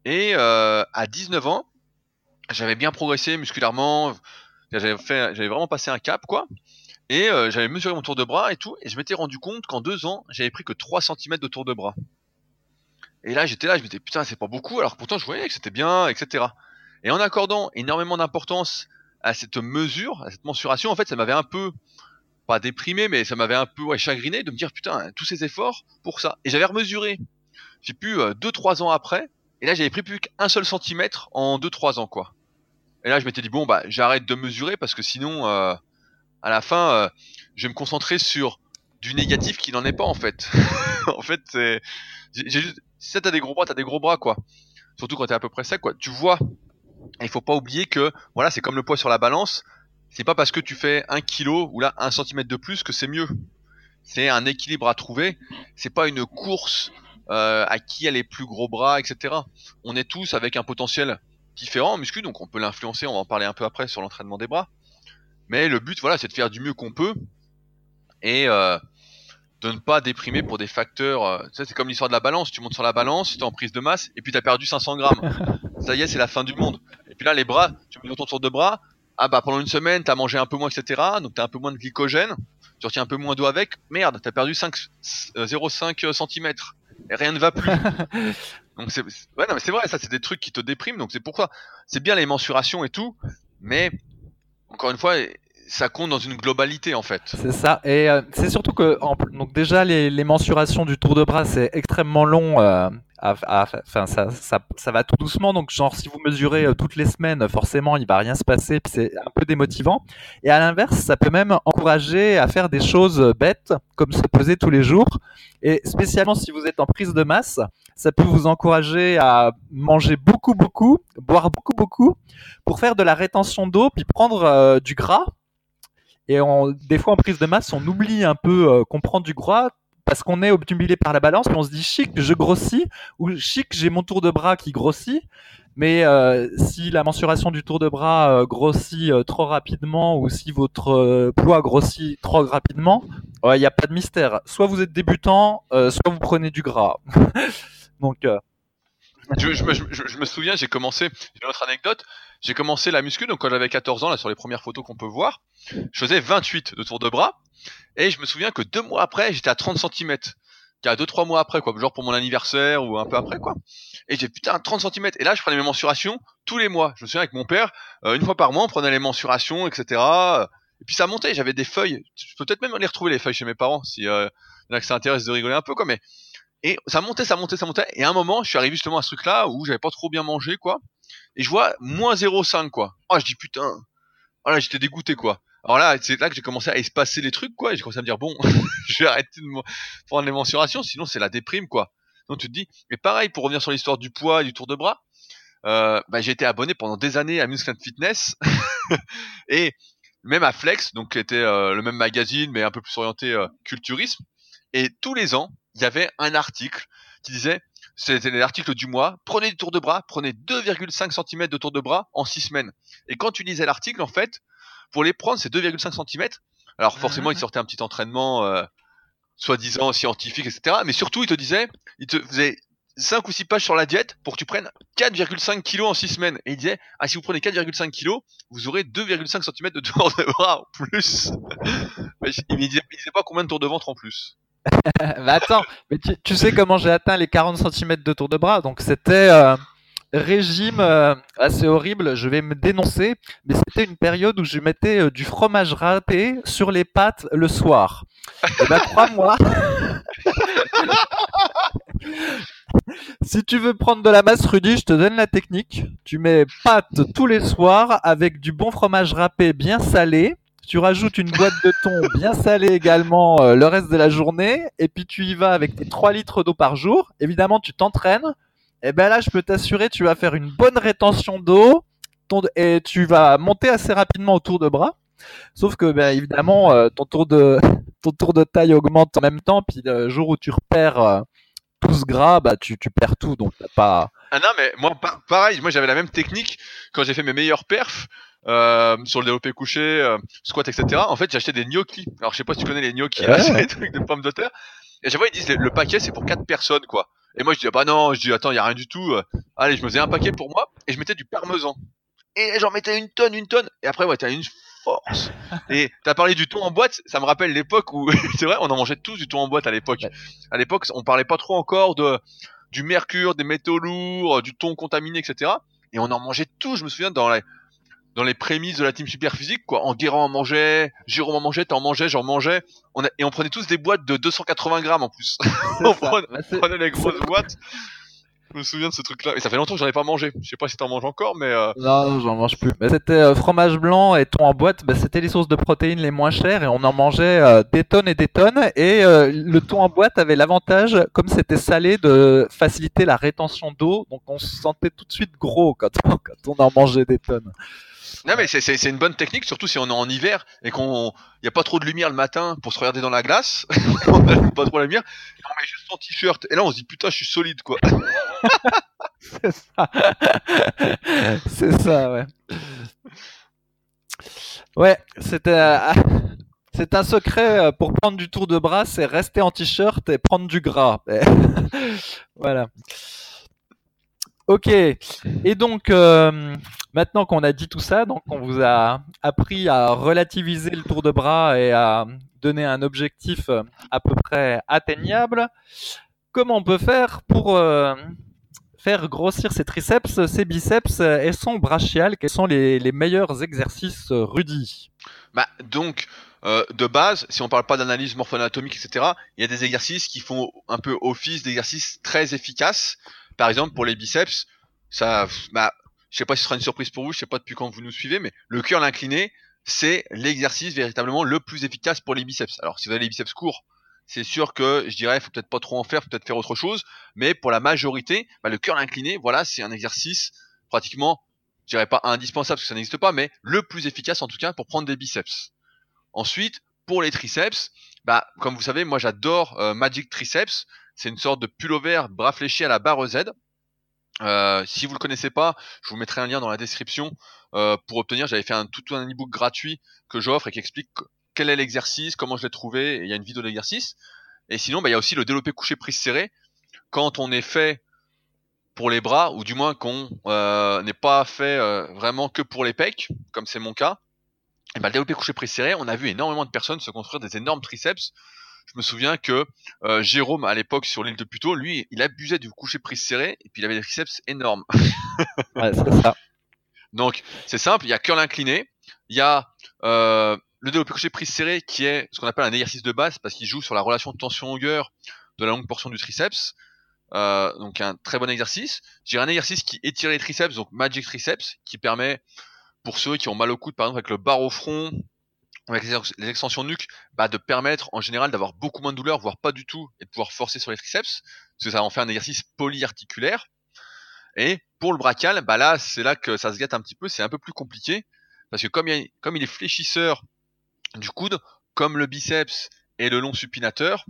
A: Et euh, à 19 ans, j'avais bien progressé musculairement, j'avais vraiment passé un cap, quoi. Et euh, j'avais mesuré mon tour de bras et tout, et je m'étais rendu compte qu'en deux ans, j'avais pris que 3 cm de tour de bras. Et là, j'étais là, je me disais, putain, c'est pas beaucoup, alors pourtant, je voyais que c'était bien, etc. Et en accordant énormément d'importance à cette mesure, à cette mensuration, en fait, ça m'avait un peu, pas déprimé, mais ça m'avait un peu chagriné de me dire, putain, tous ces efforts pour ça. Et j'avais remesuré, j'ai pu, 2-3 ans après, et là, j'avais pris plus qu'un seul centimètre en 2-3 ans, quoi. Et là, je m'étais dit, bon, bah, j'arrête de mesurer parce que sinon, euh, à la fin, euh, je vais me concentrer sur du négatif qui n'en est pas, en fait. [LAUGHS] en fait, c'est. J'ai juste... Si t'as des gros bras, t'as des gros bras, quoi. Surtout quand t'es à peu près sec, quoi. Tu vois. Il faut pas oublier que, voilà, c'est comme le poids sur la balance. C'est pas parce que tu fais un kilo ou là un centimètre de plus que c'est mieux. C'est un équilibre à trouver. C'est pas une course euh, à qui a les plus gros bras, etc. On est tous avec un potentiel différent en muscu, donc on peut l'influencer, on va en parler un peu après sur l'entraînement des bras. Mais le but, voilà, c'est de faire du mieux qu'on peut et euh, de ne pas déprimer pour des facteurs. Euh, c'est comme l'histoire de la balance. Tu montes sur la balance, tu es en prise de masse et puis tu as perdu 500 grammes. [LAUGHS] Ça y est, c'est la fin du monde. Et puis là, les bras, tu mets ton tour de bras. Ah bah pendant une semaine, tu as mangé un peu moins, etc. Donc tu as un peu moins de glycogène. Tu retiens un peu moins d'eau avec. Merde, tu as perdu 5, 0,5 cm. Et rien ne va plus. [LAUGHS] Donc c'est ouais, non, mais c'est vrai, ça c'est des trucs qui te dépriment. Donc c'est pourquoi c'est bien les mensurations et tout, mais encore une fois, ça compte dans une globalité en fait.
B: C'est ça. Et euh, c'est surtout que donc déjà les, les, mensurations du tour de bras c'est extrêmement long. Euh, enfin ça, ça, ça, va tout doucement. Donc genre si vous mesurez euh, toutes les semaines, forcément il va rien se passer. C'est un peu démotivant. Et à l'inverse, ça peut même encourager à faire des choses bêtes comme se peser tous les jours. Et spécialement si vous êtes en prise de masse, ça peut vous encourager à manger beaucoup beaucoup, boire beaucoup beaucoup pour faire de la rétention d'eau puis prendre du gras et des fois en prise de masse, on oublie un peu euh, qu'on prend du gras parce qu'on est obnubilé par la balance, on se dit chic, je grossis, ou chic, j'ai mon tour de bras qui grossit. Mais euh, si la mensuration du tour de bras euh, grossit trop rapidement ou si votre poids grossit trop rapidement, il n'y a pas de mystère. Soit vous êtes débutant, soit vous prenez du gras. [LAUGHS] Donc
A: je, je, je, je, me souviens, j'ai commencé, j'ai une autre anecdote, j'ai commencé la muscu, donc quand j'avais 14 ans, là sur les premières photos qu'on peut voir, je faisais 28 de tour de bras, et je me souviens que deux mois après, j'étais à 30 cm. a deux, trois mois après, quoi, genre pour mon anniversaire ou un peu après, quoi. Et j'ai putain 30 cm. Et là, je prenais mes mensurations tous les mois. Je me souviens avec mon père, euh, une fois par mois, on prenait les mensurations, etc. Et puis ça montait, j'avais des feuilles. Je peux peut-être même les retrouver les feuilles chez mes parents si euh, y en a que ça intéresse de rigoler un peu, quoi. Mais et ça montait, ça montait, ça montait. Et à un moment, je suis arrivé justement à ce truc-là où j'avais pas trop bien mangé, quoi. Et je vois moins 0,5, quoi. Oh, je dis putain. Voilà, j'étais dégoûté, quoi. Alors là, c'est là que j'ai commencé à espacer les trucs, quoi. J'ai commencé à me dire, bon, [LAUGHS] je vais arrêter de prendre les mensurations, sinon c'est la déprime, quoi. Donc tu te dis, mais pareil, pour revenir sur l'histoire du poids et du tour de bras, euh, bah, j'ai été abonné pendant des années à Muscle Fitness. [LAUGHS] et même à Flex, donc qui était euh, le même magazine, mais un peu plus orienté euh, culturisme. Et tous les ans, il y avait un article qui disait, c'était l'article du mois, prenez du tour de bras, prenez 2,5 cm de tour de bras en 6 semaines. Et quand tu lisais l'article, en fait, pour les prendre, c'est 2,5 cm. Alors forcément, il sortait un petit entraînement, euh, soi-disant scientifique, etc. Mais surtout, il te disait, il te faisait 5 ou 6 pages sur la diète pour que tu prennes 4,5 kg en 6 semaines. Et il disait, ah, si vous prenez 4,5 kg, vous aurez 2,5 cm de tour de bras en plus. Mais il ne disait, disait pas combien de tours de ventre en plus. [LAUGHS]
B: bah attends, mais tu, sais comment j'ai atteint les 40 cm de tour de bras? Donc c'était euh, régime euh, assez horrible, je vais me dénoncer, mais c'était une période où je mettais euh, du fromage râpé sur les pâtes le soir. Et bah crois-moi, [LAUGHS] si tu veux prendre de la masse Rudy, je te donne la technique. Tu mets pâtes tous les soirs avec du bon fromage râpé bien salé tu rajoutes une boîte de thon bien salée également euh, le reste de la journée, et puis tu y vas avec tes 3 litres d'eau par jour. Évidemment, tu t'entraînes. Et ben là, je peux t'assurer, tu vas faire une bonne rétention d'eau et tu vas monter assez rapidement au tour de bras. Sauf que, ben, évidemment, euh, ton tour de [LAUGHS] taille augmente en même temps. Puis le jour où tu repères euh, tout ce gras, bah tu, perds tout. Donc pas.
A: Ah non, mais moi pareil, moi j'avais la même technique quand j'ai fait mes meilleurs perfs. Euh, sur le développé couché, euh, squat, etc. En fait, acheté des gnocchis. Alors, je sais pas si tu connais les gnocchis, [LAUGHS] c'est des trucs de pommes de terre. Et chaque fois, ils disent le paquet, c'est pour quatre personnes, quoi. Et moi, je dis, ah bah non, je dis, attends, il y a rien du tout. Allez, je me faisais un paquet pour moi et je mettais du parmesan. Et j'en mettais une tonne, une tonne. Et après, ouais, t'as une force. [LAUGHS] Et t'as parlé du thon en boîte, ça me rappelle l'époque où, [LAUGHS] c'est vrai, on en mangeait tous du thon en boîte à l'époque. À l'époque, on parlait pas trop encore de, du mercure, des métaux lourds, du thon contaminé, etc. Et on en mangeait tout. Je me souviens dans les dans les prémices de la team super physique, quoi. En Guérand en mangeait, Jérôme en mangeait, t'en mangeais, j'en mangeais. On et on prenait tous des boîtes de 280 grammes en plus. [LAUGHS] on prenait,
B: Bah,
A: prenait les grosses boîtes. Je me souviens de ce truc-là. Et ça fait longtemps que j'en ai pas mangé. Je sais pas si t'en manges encore, mais euh,
B: Non, non, j'en mange plus. Mais c'était euh, fromage blanc et thon en boîte, bah, c'était les sources de protéines les moins chères et on en mangeait euh, des tonnes et des tonnes. Et euh, le thon en boîte avait l'avantage, comme c'était salé, de faciliter la rétention d'eau. Donc on se sentait tout de suite gros quand on, quand on en mangeait des tonnes.
A: Non mais c'est une bonne technique, surtout si on est en hiver et qu'on y a pas trop de lumière le matin pour se regarder dans la glace. [LAUGHS] on a pas trop la lumière. Et on met juste son t-shirt. Et là on se dit putain je suis solide quoi. [LAUGHS]
B: C'est ça. [LAUGHS] C'est ça, ouais. Ouais, c'était. euh, C'est un secret euh, pour prendre du tour de bras, c'est rester en t-shirt et prendre du gras. Voilà. Ok. Et donc, euh, maintenant qu'on a dit tout ça, donc on vous a appris à relativiser le tour de bras et à donner un objectif euh, à peu près atteignable. Comment on peut faire pour euh, faire grossir ses triceps, ses biceps et son brachial Quels sont les, meilleurs exercices, Rudy?
A: Bah donc de base, si on parle pas d'analyse morpho-anatomique, etc., il y a des exercices qui font un peu office d'exercices très efficaces. Par exemple, pour les biceps, ça, bah, je sais pas si ce sera une surprise pour vous, je sais pas depuis quand vous nous suivez, mais le curl incliné, c'est l'exercice véritablement le plus efficace pour les biceps. Alors, si vous avez les biceps courts, c'est sûr que je dirais, faut peut-être pas trop en faire, peut-être faire autre chose, mais pour la majorité, bah, le curl incliné, voilà, c'est un exercice pratiquement, je dirais pas indispensable parce que ça n'existe pas, mais le plus efficace en tout cas pour prendre des biceps. Ensuite, pour les triceps, bah, comme vous savez, moi j'adore euh, Magic Triceps. C'est une sorte de pullover bras fléché à la barre Z. Euh, si vous le connaissez pas, je vous mettrai un lien dans la description euh, pour obtenir. J'avais fait un tout un ebook gratuit que j'offre et qui explique quel est l'exercice, comment je l'ai trouvé. et Il y a une vidéo d'exercice. Et sinon, bah, il y a aussi le développé couché prise serrée. Quand on est fait pour les bras, ou du moins qu'on euh, n'est pas fait vraiment que pour les pecs, comme c'est mon cas, et ben, le développé couché prise serré, on a vu énormément de personnes se construire des énormes triceps. Je me souviens que euh, Jérôme, à l'époque, sur l'île de Puteaux, lui, il abusait du coucher prise serré, et puis il avait des triceps énormes. [LAUGHS]
B: Ouais, c'est ça.
A: Donc, c'est simple, il y a curl incliné, il y a euh, le développé couché prise serré, qui est ce qu'on appelle un exercice de base, parce qu'il joue sur la relation tension-longueur de la longue portion du triceps. Euh, donc un très bon exercice. J'ai un exercice qui étire les triceps, donc Magic Triceps, qui permet pour ceux qui ont mal au coude, par exemple avec le bar au front, avec les, ex- les extensions nuque, bah, de permettre en général d'avoir beaucoup moins de douleur, voire pas du tout, et de pouvoir forcer sur les triceps, parce que ça en fait un exercice polyarticulaire. Et pour le brachial, bah là, c'est là que ça se gâte un petit peu, c'est un peu plus compliqué, parce que comme il, comme il est fléchisseur du coude, comme le biceps et le long supinateur,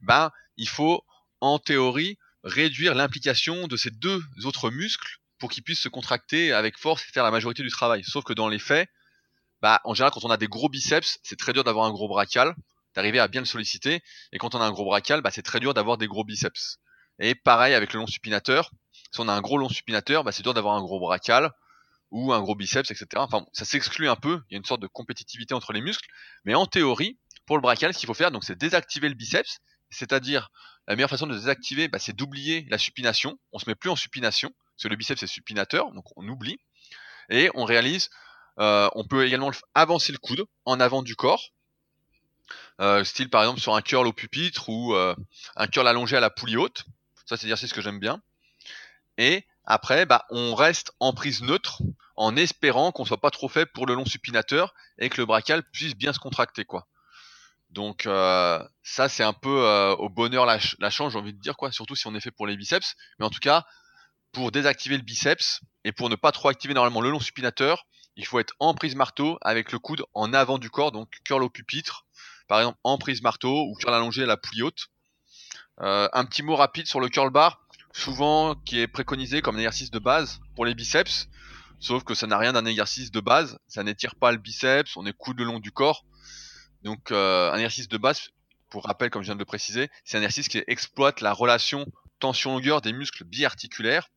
A: bah, il faut, en théorie, réduire l'implication de ces deux autres muscles pour qu'ils puissent se contracter avec force et faire la majorité du travail. Sauf que dans les faits, bah, en général, quand on a des gros biceps, c'est très dur d'avoir un gros brachial, d'arriver à bien le solliciter. Et quand on a un gros brachial, bah, c'est très dur d'avoir des gros biceps. Et pareil avec le long supinateur. Si on a un gros long supinateur, bah, c'est dur d'avoir un gros brachial ou un gros biceps, etc. Enfin, ça s'exclut un peu. Il y a une sorte de compétitivité entre les muscles. Mais en théorie, pour le brachial, ce qu'il faut faire, c'est désactiver le biceps. C'est-à-dire, la meilleure façon de désactiver, bah, c'est d'oublier la supination. On se met plus en supination, parce que le biceps c'est supinateur, donc on oublie. Et on réalise, on peut également avancer le coude en avant du corps. Euh, style par exemple sur un curl au pupitre ou euh, un curl allongé à la poulie haute. Ça c'est l'exercice que j'aime bien. Et après, bah, on reste en prise neutre en espérant qu'on soit pas trop faible pour le long supinateur et que le brachial puisse bien se contracter quoi. Donc euh, ça c'est un peu euh, au bonheur la, la chance j'ai envie de dire quoi, surtout si on est fait pour les biceps. Mais en tout cas, pour désactiver le biceps et pour ne pas trop activer normalement le long supinateur, il faut être en prise marteau avec le coude en avant du corps, donc curl au pupitre, par exemple en prise marteau ou curl allongé à la poulie haute. Euh, un petit mot rapide sur le curl bar, souvent qui est préconisé comme un exercice de base pour les biceps, sauf que ça n'a rien d'un exercice de base, ça n'étire pas le biceps, on est coude le long du corps. Donc euh, un exercice de base, pour rappel comme je viens de le préciser, c'est un exercice qui exploite la relation tension-longueur des muscles biarticulaires.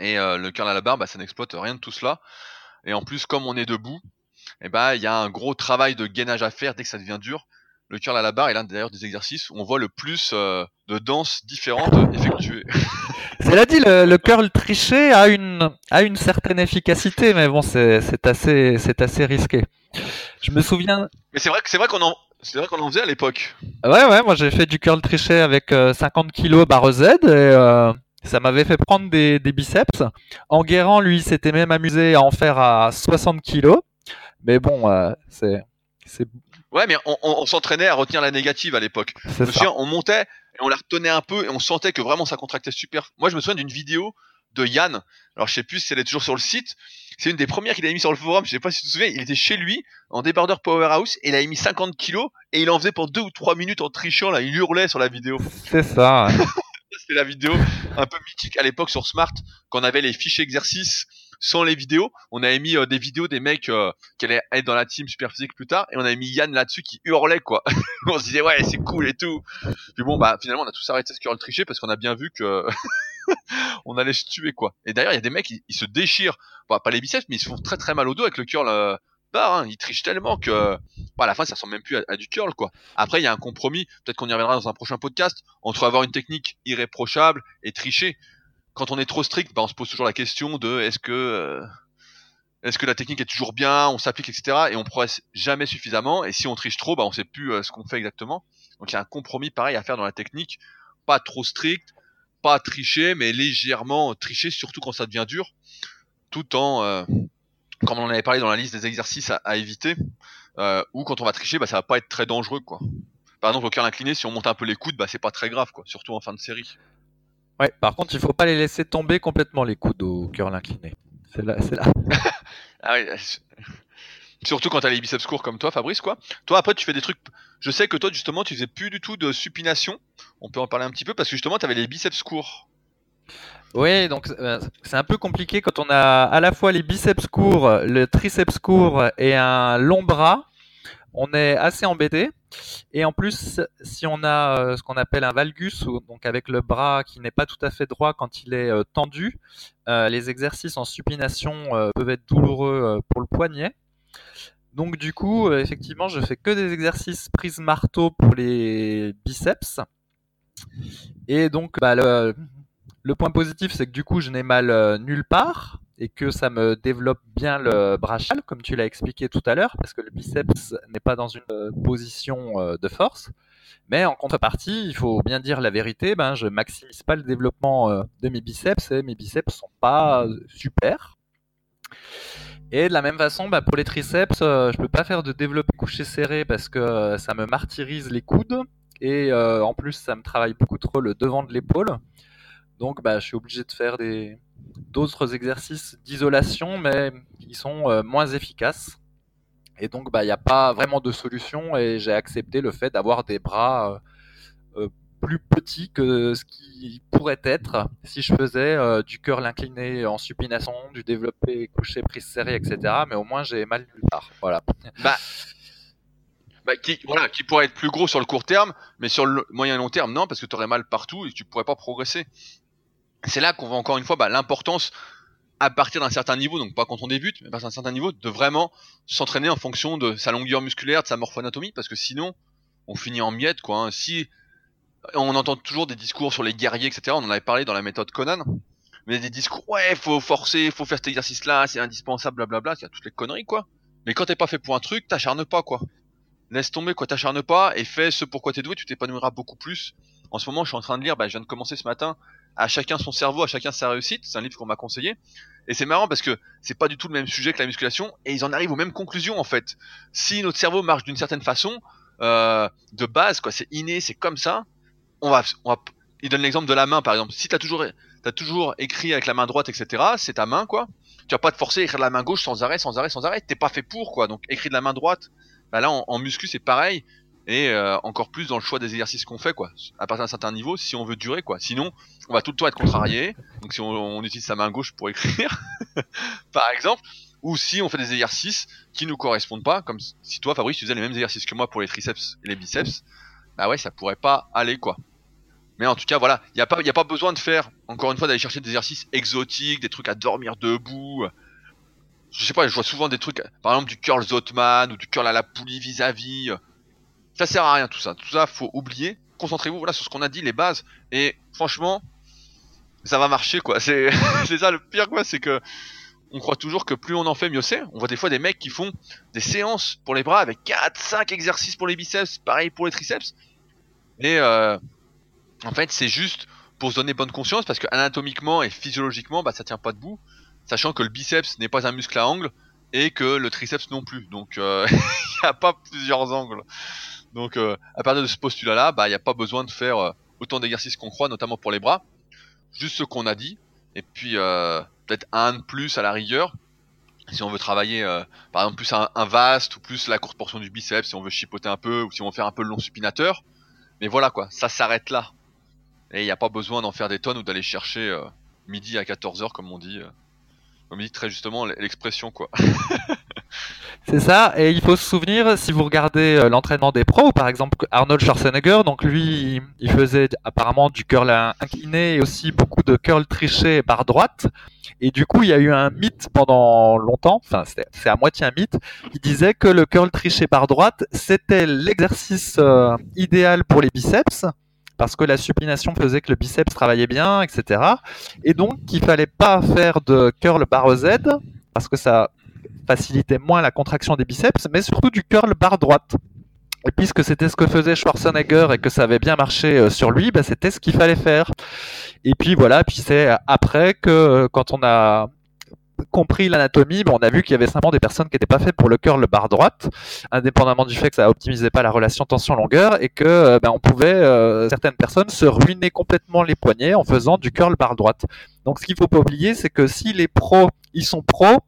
A: Et euh, le curl à la barre, bah, ça n'exploite rien de tout cela. Et en plus, comme on est debout, eh ben, il y a un gros travail de gainage à faire dès que ça devient dur. le curl à la barre est l'un d'ailleurs des exercices où on voit le plus euh, de danses différentes effectuées. [LAUGHS]
B: Cela dit, le, le, curl triché a une, a une certaine efficacité, mais bon, c'est assez, assez risqué. Je me souviens.
A: Mais c'est vrai que c'est vrai qu'on en, c'est vrai qu'on en faisait à l'époque.
B: Ouais, ouais, moi j'ai fait du curl triché avec 50 kg barre Z et euh, ça m'avait fait prendre des, des biceps. Enguerrand, lui, s'était même amusé à en faire à 60 kg. Mais bon, euh, c'est, c'est.
A: Ouais, mais on, on, s'entraînait à retenir la négative à l'époque. Je me souviens, on montait et on la retenait un peu et on sentait que vraiment ça contractait super. Moi, je me souviens d'une vidéo de Yann. Alors, je sais plus si elle est toujours sur le site. C'est une des premières qu'il a mis sur le forum. Je sais pas si tu te souviens. Il était chez lui en débardeur powerhouse et il a mis 50 kilos et il en faisait pour deux ou trois minutes en trichant. Là, il hurlait sur la vidéo.
B: C'est ça. [LAUGHS]
A: C'était la vidéo un peu mythique à l'époque sur Smart quand on avait les fiches exercices sans les vidéos. On avait mis euh, des vidéos des mecs euh, qui allaient être dans la team super physique plus tard et on avait mis Yann là-dessus qui hurlait quoi. [LAUGHS] on se disait ouais c'est cool et tout. Puis bon bah finalement on a tous arrêté ce curl triché parce qu'on a bien vu que [LAUGHS] on allait se tuer quoi. Et d'ailleurs il y a des mecs ils, se déchirent, pas les biceps mais ils se font très très mal au dos avec le curl. Hein. Ils trichent tellement que bah, à la fin ça ressemble même plus à, du curl quoi. Après il y a un compromis, peut-être qu'on y reviendra dans un prochain podcast, entre avoir une technique irréprochable et tricher quand on est trop strict, bah, on se pose toujours la question de est-ce que euh, la technique est toujours bien, on s'applique, etc. Et on progresse jamais suffisamment. Et si on triche trop, bah, on sait plus euh, ce qu'on fait exactement. Donc il y a un compromis pareil à faire dans la technique, pas trop strict, pas tricher, mais légèrement tricher, surtout quand ça devient dur, tout en, euh, comme on en avait parlé dans la liste des exercices à, éviter, ou quand on va tricher, bah, ça va pas être très dangereux, quoi. Par exemple, au cœur incliné, si on monte un peu les coudes, bah, c'est pas très grave, quoi, surtout en fin de série.
B: Ouais, par contre, il faut pas les laisser tomber complètement les coudes au curl incliné. C'est là, c'est là. [LAUGHS]
A: ah oui, surtout quand t'as les biceps courts comme toi, Fabrice, quoi. Toi, après, tu fais des trucs. Je sais que toi, justement, tu faisais plus du tout de supination. On peut en parler un petit peu parce que justement, tu avais les biceps courts.
B: Oui, donc euh, c'est un peu compliqué quand on a à la fois les biceps courts, le triceps court et un long bras on est assez embêté. Et en plus, si on a euh, ce qu'on appelle un valgus, donc avec le bras qui n'est pas tout à fait droit quand il est euh, tendu, les exercices en supination peuvent être douloureux pour le poignet. Donc du coup, effectivement, je fais que des exercices prise marteau pour les biceps. Et donc, bah, le, le point positif, c'est que du coup, je n'ai mal nulle part et que ça me développe bien le brachial, comme tu l'as expliqué tout à l'heure, parce que le biceps n'est pas dans une euh, position euh, de force. Mais en contrepartie, il faut bien dire la vérité, ben, je maximise pas le développement euh, de mes biceps et mes biceps sont pas super. Et de la même façon, ben, pour les triceps, je peux pas faire de développé couché serré parce que ça me martyrise les coudes et en plus ça me travaille beaucoup trop le devant de l'épaule. Donc bah, je suis obligé de faire des, d'autres exercices d'isolation, mais qui sont euh, moins efficaces. Et donc, bah, il n'y a pas vraiment de solution et j'ai accepté le fait d'avoir des bras euh, euh, plus petits que ce qui pourrait être si je faisais du curl incliné en supination, du développé couché, prise serrée, etc. Mais au moins, j'ai mal nulle part. Voilà.
A: Bah, bah, qui, voilà, qui pourrait être plus gros sur le court terme, mais sur le moyen et long terme, non, parce que tu aurais mal partout et tu pourrais pas progresser c'est là qu'on voit encore une fois bah, l'importance à partir d'un certain niveau, donc pas quand on débute, mais à partir d'un certain niveau, de vraiment s'entraîner en fonction de sa longueur musculaire, de sa morphoanatomie, parce que sinon, on finit en miettes, quoi. Hein. Si on entend toujours des discours sur les guerriers, etc. On en avait parlé dans la méthode Conan, mais des discours, ouais, faut forcer, faut faire cet exercice-là, c'est indispensable, blablabla, c'est toutes les conneries, quoi. Mais quand t'es pas fait pour un truc, t'acharnes pas, quoi. Laisse tomber, quoi, t'acharnes pas et fais ce pourquoi t'es doué, tu t'épanouiras beaucoup plus. En ce moment, je suis en train de lire, bah, je viens de commencer ce matin, à chacun son cerveau, à chacun sa réussite. C'est un livre qu'on m'a conseillé. Et c'est marrant parce que c'est pas du tout le même sujet que la musculation et ils en arrivent aux mêmes conclusions en fait. Si notre cerveau marche d'une certaine façon, euh, de base quoi, c'est inné, c'est comme ça. On va, on va, il donne l'exemple de la main par exemple. Si t'as toujours, t'as toujours écrit avec la main droite, etc. C'est ta main quoi. Tu vas pas te forcer à écrire de la main gauche sans arrêt, sans arrêt, sans arrêt. T'es pas fait pour quoi. Donc écrit de la main droite. Bah là en, en muscu c'est pareil et euh, encore plus dans le choix des exercices qu'on fait quoi. À partir d'un certain niveau si on veut durer quoi. Sinon on va tout le temps être contrarié. Donc si on, utilise sa main gauche pour écrire [LAUGHS] par exemple ou si on fait des exercices qui nous correspondent pas comme si toi Fabrice tu faisais les mêmes exercices que moi pour les triceps et les biceps bah ouais ça pourrait pas aller quoi. Mais en tout cas voilà il y a pas y a pas besoin de faire encore une fois d'aller chercher des exercices exotiques des trucs à dormir debout. Je sais pas je vois souvent des trucs par exemple du curl Zotman ou du curl à la poulie vis-à-vis ça sert à rien tout ça. Tout ça, faut oublier. Concentrez-vous voilà sur ce qu'on a dit, les bases. Et franchement, ça va marcher quoi. [LAUGHS] C'est ça le pire quoi, c'est que on croit toujours que plus on en fait, mieux c'est. On voit des fois des mecs qui font des séances pour les bras avec 4, 5 exercices pour les biceps, pareil pour les triceps. Et euh, en fait, c'est juste pour se donner bonne conscience parce que anatomiquement et physiologiquement, bah, ça tient pas debout, sachant que le biceps n'est pas un muscle à angle et que le triceps non plus. Donc, euh, [LAUGHS] il n'y a pas plusieurs angles. Donc, euh, à partir de ce postulat-là, bah, il n'y a pas besoin de faire euh, autant d'exercices qu'on croit, notamment pour les bras. Juste ce qu'on a dit. Et puis, peut-être un de plus à la rigueur. Si on veut travailler, par exemple, plus un, vaste ou plus la courte portion du biceps, si on veut chipoter un peu ou si on veut faire un peu le long supinateur. Mais voilà quoi, ça s'arrête là. Et il n'y a pas besoin d'en faire des tonnes ou d'aller chercher midi à 14h comme on dit comme dit très justement l'expression quoi. [LAUGHS]
B: C'est ça, et il faut se souvenir, si vous regardez euh, l'entraînement des pros, par exemple Arnold Schwarzenegger, donc lui, il faisait apparemment du curl incliné et aussi beaucoup de curl triché par droite. Et du coup, il y a eu un mythe pendant longtemps, enfin c'est à moitié un mythe, qui disait que le curl triché par droite, c'était l'exercice euh, idéal pour les biceps, parce que la supination faisait que le biceps travaillait bien, etc. Et donc, il fallait pas faire de curl barre Z, parce que ça facilitait moins la contraction des biceps, mais surtout du curl barre droite. Et puisque c'était ce que faisait Schwarzenegger et que ça avait bien marché euh, sur lui, bah, c'était ce qu'il fallait faire. Et puis voilà, puis c'est après que euh, quand on a compris l'anatomie, on a vu qu'il y avait simplement des personnes qui n'étaient pas faites pour le curl barre droite, indépendamment du fait que ça optimisait pas la relation tension-longueur et que euh, ben, on pouvait euh, certaines personnes se ruiner complètement les poignets en faisant du curl barre droite. Donc ce qu'il faut pas oublier, c'est que si les pros ils sont pros,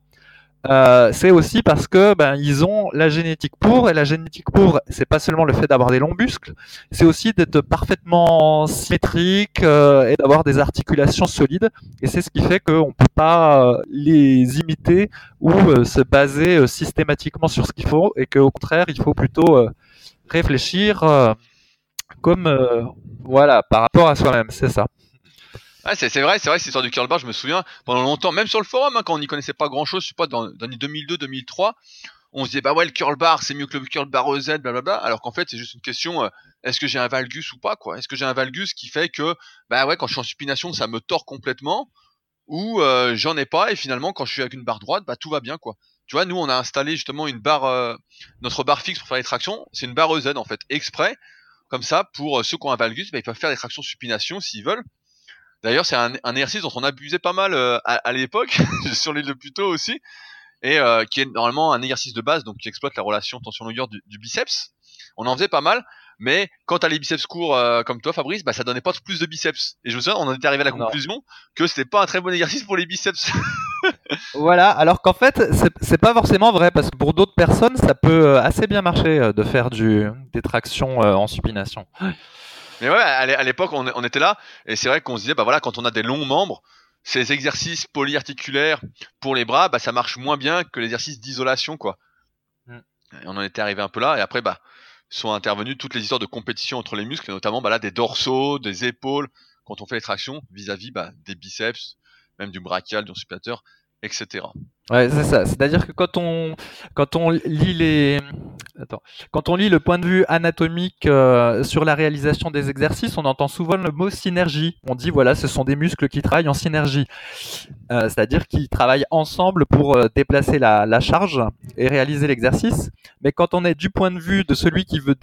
B: euh, c'est aussi parce que ben ils ont la génétique pour et la génétique pour c'est pas seulement le fait d'avoir des longs muscles, c'est aussi d'être parfaitement symétrique euh, et d'avoir des articulations solides et c'est ce qui fait qu'on peut pas euh, les imiter ou se baser systématiquement sur ce qu'il faut et qu'au contraire il faut plutôt réfléchir comme voilà par rapport à soi-même, c'est ça.
A: C'est vrai, c'est vrai, cette histoire du curl bar, je me souviens, pendant longtemps, même sur le forum, hein, quand on n'y connaissait pas grand chose, je sais pas, dans, les 2002-2003, on se disait, bah ouais, le curl bar, c'est mieux que le curl bar Z, blablabla, alors qu'en fait, c'est juste une question, euh, est-ce que j'ai un valgus ou pas, quoi? Est-ce que j'ai un valgus qui fait que, bah ouais, quand je suis en supination, ça me tord complètement, ou euh, j'en ai pas, et finalement, quand je suis avec une barre droite, bah tout va bien, quoi. Tu vois, nous, on a installé justement une barre, euh, notre barre fixe pour faire les tractions, c'est une barre Z, en fait, exprès, comme ça, pour ceux qui ont un valgus, bah, ils peuvent faire des tractions supination s'ils veulent. D'ailleurs, c'est un, un, exercice dont on abusait pas mal euh, à, l'époque, [LAUGHS] sur l'île de Puto aussi, et euh, qui est normalement un exercice de base, donc qui exploite la relation tension-longueur du, biceps. On en faisait pas mal, mais quand t'as les biceps courts euh, comme toi, Fabrice, bah ça donnait pas plus de biceps. Et je me souviens, on en était arrivé à la conclusion que c'était pas un très bon exercice pour les biceps. [LAUGHS]
B: voilà, alors qu'en fait, c'est pas forcément vrai, parce que pour d'autres personnes, ça peut assez bien marcher de faire du, des tractions en supination. [LAUGHS]
A: Mais ouais, à l'époque, on, était là, et c'est vrai qu'on se disait, bah voilà, quand on a des longs membres, ces exercices polyarticulaires pour les bras, bah ça marche moins bien que l'exercice d'isolation, quoi. Mm. Et on en était arrivé un peu là, et après, bah, sont intervenues toutes les histoires de compétition entre les muscles, et notamment, bah là, des dorsaux, des épaules, quand on fait les tractions, vis-à-vis, bah, des biceps, même du brachial, du supinateur, etc.
B: Ouais, c'est ça. C'est-à-dire que quand on quand on lit les Attends. quand on lit le point de vue anatomique euh, sur la réalisation des exercices, on entend souvent le mot synergie. On dit voilà, ce sont des muscles qui travaillent en synergie, euh, c'est-à-dire qu'ils travaillent ensemble pour euh, déplacer la, charge et réaliser l'exercice. Mais quand on est du point de vue de celui qui veut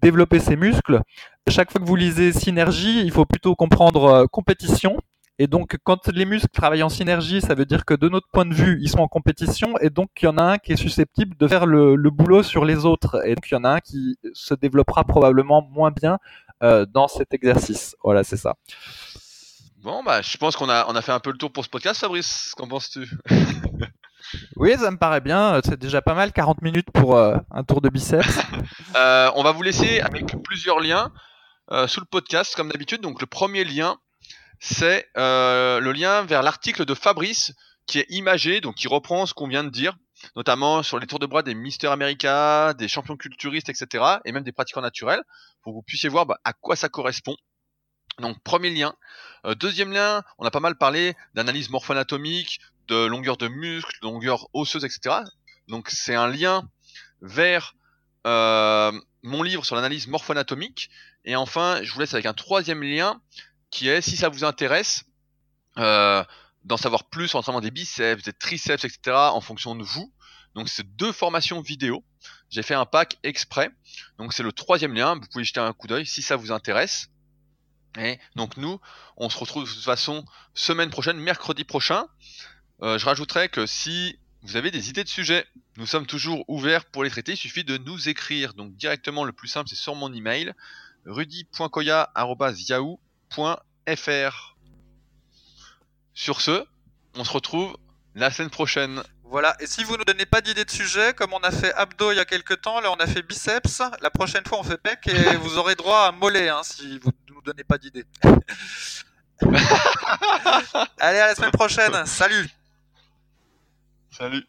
B: développer ses muscles, chaque fois que vous lisez synergie, il faut plutôt comprendre compétition et donc, quand les muscles travaillent en synergie, ça veut dire que de notre point de vue, ils sont en compétition, et donc il y en a un qui est susceptible de faire le, boulot sur les autres, et donc il y en a un qui se développera probablement moins bien euh, dans cet exercice. Voilà, c'est ça.
A: Bon, bah, je pense qu'on a, on a fait un peu le tour pour ce podcast, Fabrice. Qu'en penses-tu? [LAUGHS]
B: Oui, ça me paraît bien. C'est déjà pas mal, 40 minutes pour euh, un tour de biceps. [LAUGHS]
A: euh, on va vous laisser avec plusieurs liens euh, sous le podcast, comme d'habitude. Donc, le premier lien, c'est euh, le lien vers l'article de Fabrice qui est imagé, donc qui reprend ce qu'on vient de dire, notamment sur les tours de bras des Mister America, des champions culturistes, etc., et même des pratiquants naturels, pour que vous puissiez voir bah, à quoi ça correspond. Donc premier lien. Euh, deuxième lien, on a pas mal parlé d'analyse morpho-anatomique, de longueur de muscles, de longueur osseuse, etc. Donc c'est un lien vers euh, mon livre sur l'analyse morpho-anatomique. Et enfin, je vous laisse avec un troisième lien qui est, si ça vous intéresse, euh, d'en savoir plus sur l'entraînement des biceps, des triceps, etc. en fonction de vous. Donc c'est deux formations vidéo. J'ai fait un pack exprès. Donc c'est le troisième lien. Vous pouvez jeter un coup d'œil si ça vous intéresse. Et donc nous, on se retrouve de toute façon semaine prochaine, mercredi prochain. Euh, je rajouterai que si vous avez des idées de sujets, nous sommes toujours ouverts pour les traiter. Il suffit de nous écrire. Donc directement, le plus simple, c'est sur mon email Sur ce, on se retrouve la semaine prochaine.
B: Voilà, et si vous ne nous donnez pas d'idées de sujet, comme on a fait abdos il y a quelques temps, là on a fait biceps, la prochaine fois on fait pec et [LAUGHS] vous aurez droit à mollet hein, si vous ne nous donnez pas d'idées. [LAUGHS] Allez, à la semaine prochaine, salut
A: Salut